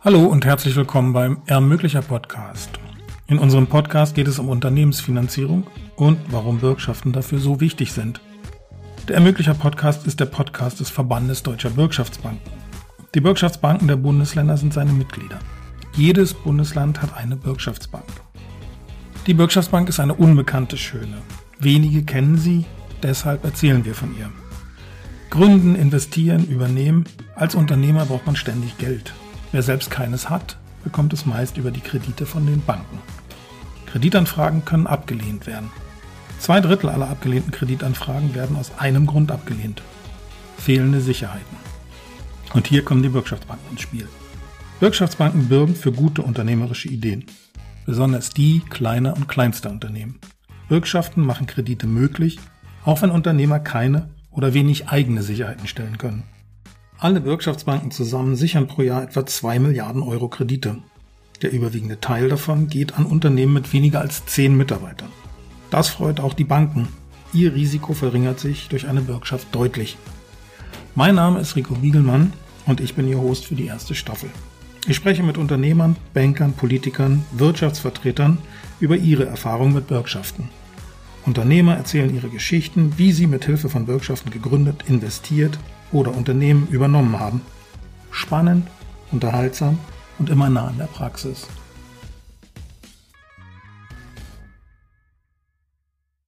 Hallo und herzlich willkommen beim Ermöglicher Podcast. In unserem Podcast geht es um Unternehmensfinanzierung und warum Bürgschaften dafür so wichtig sind. Der Ermöglicher Podcast ist der Podcast des Verbandes Deutscher Bürgschaftsbanken. Die Bürgschaftsbanken der Bundesländer sind seine Mitglieder. Jedes Bundesland hat eine Bürgschaftsbank. Die Bürgschaftsbank ist eine unbekannte Schöne. Wenige kennen sie, deshalb erzählen wir von ihr. Gründen, investieren, übernehmen. Als Unternehmer braucht man ständig Geld. Wer selbst keines hat, bekommt es meist über die Kredite von den Banken. Kreditanfragen können abgelehnt werden. Zwei Drittel aller abgelehnten Kreditanfragen werden aus einem Grund abgelehnt. Fehlende Sicherheiten. Und hier kommen die Bürgschaftsbanken ins Spiel. Bürgschaftsbanken bürgen für gute unternehmerische Ideen. Besonders die kleiner und kleinster Unternehmen. Bürgschaften machen Kredite möglich, auch wenn Unternehmer keine oder wenig eigene Sicherheiten stellen können. Alle Wirtschaftsbanken zusammen sichern pro Jahr etwa 2 Milliarden Euro Kredite. Der überwiegende Teil davon geht an Unternehmen mit weniger als 10 Mitarbeitern. Das freut auch die Banken. Ihr Risiko verringert sich durch eine Bürgschaft deutlich. Mein Name ist Rico Biegelmann und ich bin Ihr Host für die erste Staffel. Ich spreche mit Unternehmern, Bankern, Politikern, Wirtschaftsvertretern über ihre Erfahrungen mit Bürgschaften. Unternehmer erzählen ihre Geschichten, wie sie mit Hilfe von Bürgschaften gegründet, investiert oder Unternehmen übernommen haben. Spannend, unterhaltsam und immer nah an der Praxis.